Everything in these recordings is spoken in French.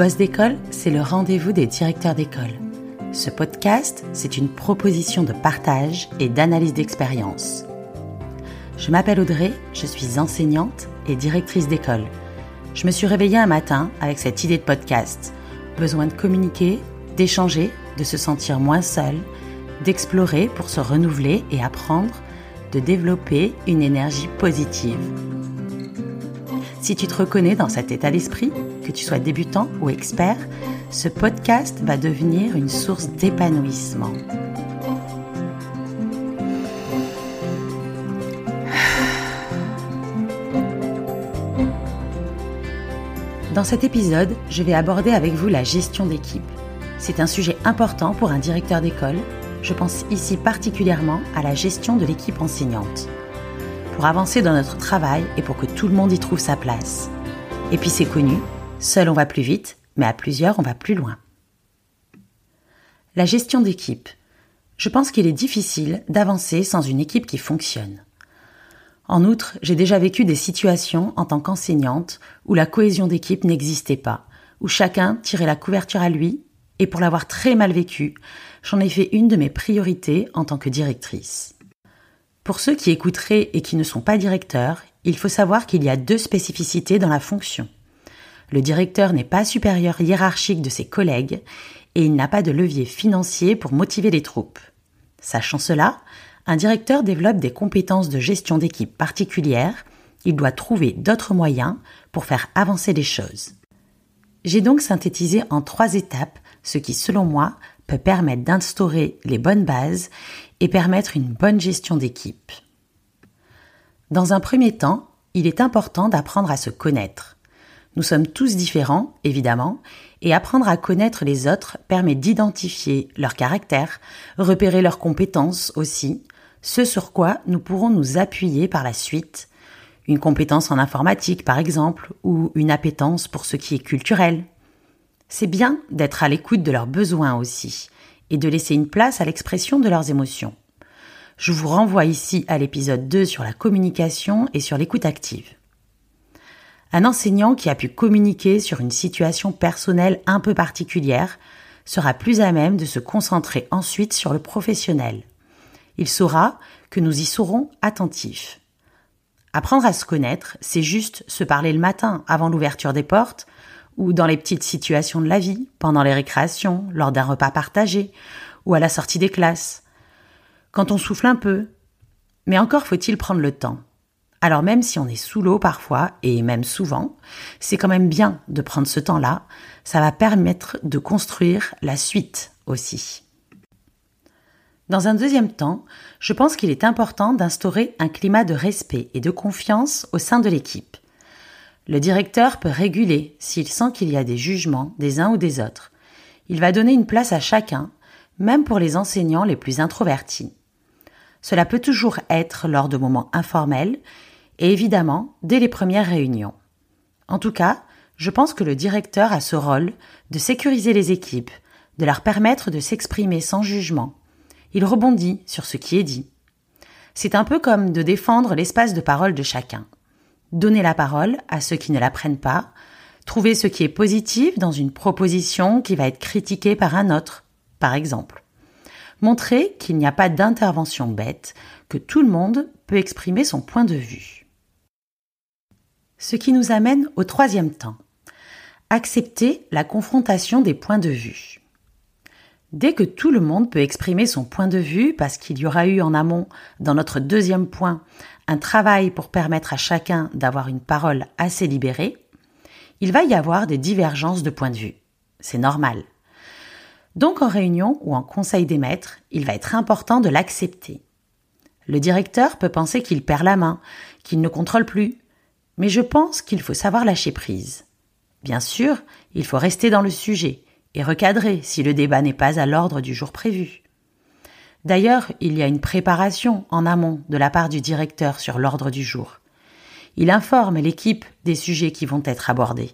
Boss d'école, c'est le rendez-vous des directeurs d'école. Ce podcast, c'est une proposition de partage et d'analyse d'expérience. Je m'appelle Audrey, je suis enseignante et directrice d'école. Je me suis réveillée un matin avec cette idée de podcast. Besoin de communiquer, d'échanger, de se sentir moins seul, d'explorer pour se renouveler et apprendre, de développer une énergie positive. Si tu te reconnais dans cet état d'esprit, que tu sois débutant ou expert, ce podcast va devenir une source d'épanouissement. Dans cet épisode, je vais aborder avec vous la gestion d'équipe. C'est un sujet important pour un directeur d'école. Je pense ici particulièrement à la gestion de l'équipe enseignante pour avancer dans notre travail et pour que tout le monde y trouve sa place. Et puis c'est connu, seul on va plus vite, mais à plusieurs on va plus loin. La gestion d'équipe. Je pense qu'il est difficile d'avancer sans une équipe qui fonctionne. En outre, j'ai déjà vécu des situations en tant qu'enseignante où la cohésion d'équipe n'existait pas, où chacun tirait la couverture à lui, et pour l'avoir très mal vécu, j'en ai fait une de mes priorités en tant que directrice. Pour ceux qui écouteraient et qui ne sont pas directeurs, il faut savoir qu'il y a deux spécificités dans la fonction. Le directeur n'est pas supérieur hiérarchique de ses collègues et il n'a pas de levier financier pour motiver les troupes. Sachant cela, un directeur développe des compétences de gestion d'équipe particulières, il doit trouver d'autres moyens pour faire avancer les choses. J'ai donc synthétisé en trois étapes ce qui, selon moi, peut permettre d'instaurer les bonnes bases et permettre une bonne gestion d'équipe. Dans un premier temps, il est important d'apprendre à se connaître. Nous sommes tous différents, évidemment, et apprendre à connaître les autres permet d'identifier leur caractère, repérer leurs compétences aussi, ce sur quoi nous pourrons nous appuyer par la suite, une compétence en informatique par exemple, ou une appétence pour ce qui est culturel. C'est bien d'être à l'écoute de leurs besoins aussi, et de laisser une place à l'expression de leurs émotions. Je vous renvoie ici à l'épisode 2 sur la communication et sur l'écoute active. Un enseignant qui a pu communiquer sur une situation personnelle un peu particulière sera plus à même de se concentrer ensuite sur le professionnel. Il saura que nous y serons attentifs. Apprendre à se connaître, c'est juste se parler le matin avant l'ouverture des portes, ou dans les petites situations de la vie, pendant les récréations, lors d'un repas partagé, ou à la sortie des classes, quand on souffle un peu. Mais encore faut-il prendre le temps. Alors même si on est sous l'eau parfois, et même souvent, c'est quand même bien de prendre ce temps-là, ça va permettre de construire la suite aussi. Dans un deuxième temps, je pense qu'il est important d'instaurer un climat de respect et de confiance au sein de l'équipe. Le directeur peut réguler s'il sent qu'il y a des jugements des uns ou des autres. Il va donner une place à chacun, même pour les enseignants les plus introvertis. Cela peut toujours être lors de moments informels et évidemment dès les premières réunions. En tout cas, je pense que le directeur a ce rôle de sécuriser les équipes, de leur permettre de s'exprimer sans jugement. Il rebondit sur ce qui est dit. C'est un peu comme de défendre l'espace de parole de chacun donner la parole à ceux qui ne la prennent pas, trouver ce qui est positif dans une proposition qui va être critiquée par un autre, par exemple. Montrer qu'il n'y a pas d'intervention bête, que tout le monde peut exprimer son point de vue. Ce qui nous amène au troisième temps. Accepter la confrontation des points de vue. Dès que tout le monde peut exprimer son point de vue, parce qu'il y aura eu en amont, dans notre deuxième point, un travail pour permettre à chacun d'avoir une parole assez libérée, il va y avoir des divergences de points de vue. C'est normal. Donc en réunion ou en conseil des maîtres, il va être important de l'accepter. Le directeur peut penser qu'il perd la main, qu'il ne contrôle plus, mais je pense qu'il faut savoir lâcher prise. Bien sûr, il faut rester dans le sujet et recadrer si le débat n'est pas à l'ordre du jour prévu. D'ailleurs, il y a une préparation en amont de la part du directeur sur l'ordre du jour. Il informe l'équipe des sujets qui vont être abordés.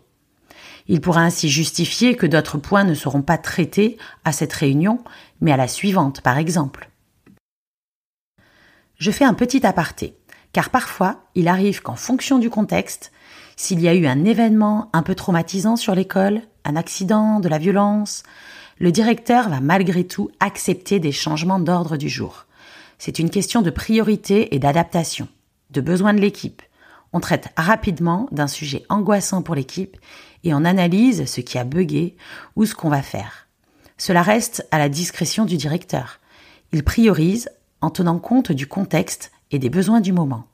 Il pourra ainsi justifier que d'autres points ne seront pas traités à cette réunion, mais à la suivante, par exemple. Je fais un petit aparté, car parfois il arrive qu'en fonction du contexte, s'il y a eu un événement un peu traumatisant sur l'école, un accident, de la violence, le directeur va malgré tout accepter des changements d'ordre du jour. C'est une question de priorité et d'adaptation, de besoin de l'équipe. On traite rapidement d'un sujet angoissant pour l'équipe et on analyse ce qui a bugué ou ce qu'on va faire. Cela reste à la discrétion du directeur. Il priorise en tenant compte du contexte et des besoins du moment.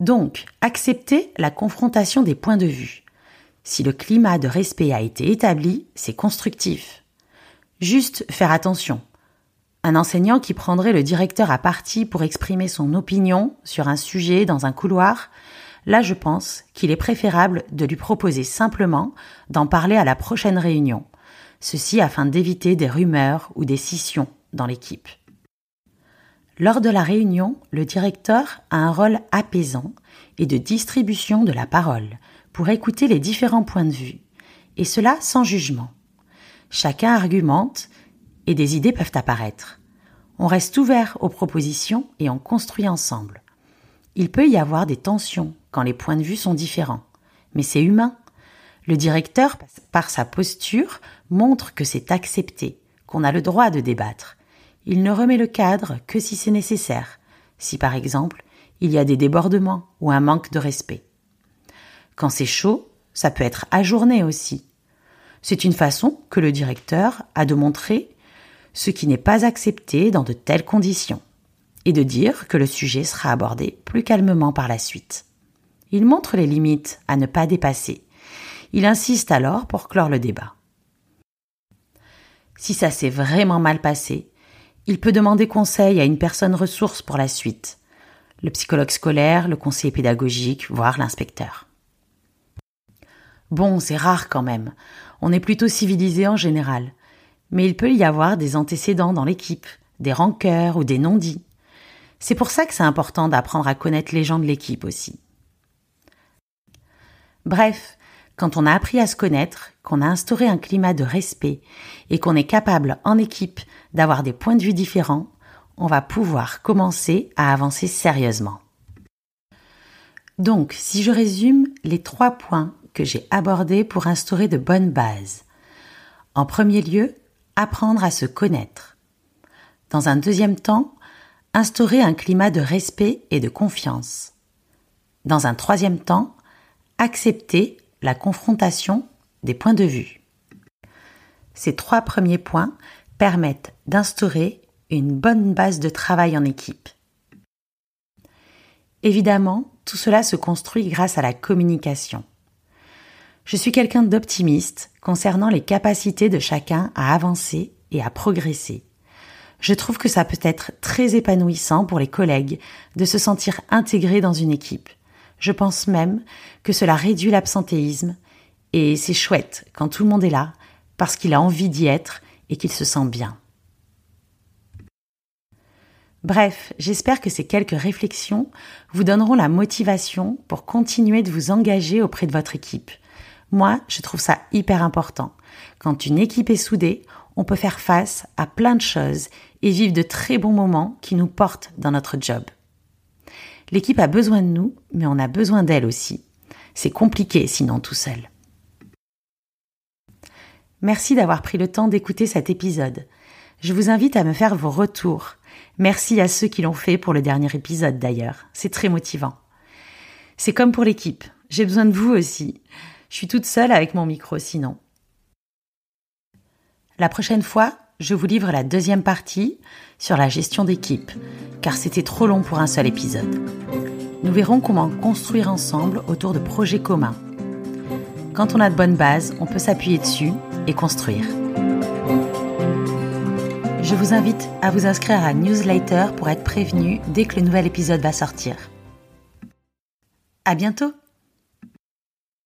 Donc, accepter la confrontation des points de vue. Si le climat de respect a été établi, c'est constructif. Juste faire attention. Un enseignant qui prendrait le directeur à partie pour exprimer son opinion sur un sujet dans un couloir, là je pense qu'il est préférable de lui proposer simplement d'en parler à la prochaine réunion, ceci afin d'éviter des rumeurs ou des scissions dans l'équipe. Lors de la réunion, le directeur a un rôle apaisant et de distribution de la parole pour écouter les différents points de vue, et cela sans jugement. Chacun argumente et des idées peuvent apparaître. On reste ouvert aux propositions et on construit ensemble. Il peut y avoir des tensions quand les points de vue sont différents, mais c'est humain. Le directeur, par sa posture, montre que c'est accepté, qu'on a le droit de débattre. Il ne remet le cadre que si c'est nécessaire, si par exemple il y a des débordements ou un manque de respect. Quand c'est chaud, ça peut être ajourné aussi. C'est une façon que le directeur a de montrer ce qui n'est pas accepté dans de telles conditions, et de dire que le sujet sera abordé plus calmement par la suite. Il montre les limites à ne pas dépasser. Il insiste alors pour clore le débat. Si ça s'est vraiment mal passé, il peut demander conseil à une personne ressource pour la suite, le psychologue scolaire, le conseiller pédagogique, voire l'inspecteur. Bon, c'est rare quand même. On est plutôt civilisé en général. Mais il peut y avoir des antécédents dans l'équipe, des rancœurs ou des non-dits. C'est pour ça que c'est important d'apprendre à connaître les gens de l'équipe aussi. Bref, quand on a appris à se connaître, qu'on a instauré un climat de respect et qu'on est capable en équipe d'avoir des points de vue différents, on va pouvoir commencer à avancer sérieusement. Donc, si je résume les trois points que j'ai abordés pour instaurer de bonnes bases. En premier lieu, apprendre à se connaître. Dans un deuxième temps, instaurer un climat de respect et de confiance. Dans un troisième temps, accepter la confrontation des points de vue. Ces trois premiers points permettent d'instaurer une bonne base de travail en équipe. Évidemment, tout cela se construit grâce à la communication. Je suis quelqu'un d'optimiste concernant les capacités de chacun à avancer et à progresser. Je trouve que ça peut être très épanouissant pour les collègues de se sentir intégrés dans une équipe. Je pense même que cela réduit l'absentéisme et c'est chouette quand tout le monde est là parce qu'il a envie d'y être et qu'il se sent bien. Bref, j'espère que ces quelques réflexions vous donneront la motivation pour continuer de vous engager auprès de votre équipe. Moi, je trouve ça hyper important. Quand une équipe est soudée, on peut faire face à plein de choses et vivre de très bons moments qui nous portent dans notre job. L'équipe a besoin de nous, mais on a besoin d'elle aussi. C'est compliqué sinon tout seul. Merci d'avoir pris le temps d'écouter cet épisode. Je vous invite à me faire vos retours. Merci à ceux qui l'ont fait pour le dernier épisode d'ailleurs. C'est très motivant. C'est comme pour l'équipe. J'ai besoin de vous aussi. Je suis toute seule avec mon micro sinon. La prochaine fois, je vous livre la deuxième partie sur la gestion d'équipe, car c'était trop long pour un seul épisode. Nous verrons comment construire ensemble autour de projets communs. Quand on a de bonnes bases, on peut s'appuyer dessus et construire. Je vous invite à vous inscrire à newsletter pour être prévenu dès que le nouvel épisode va sortir. À bientôt!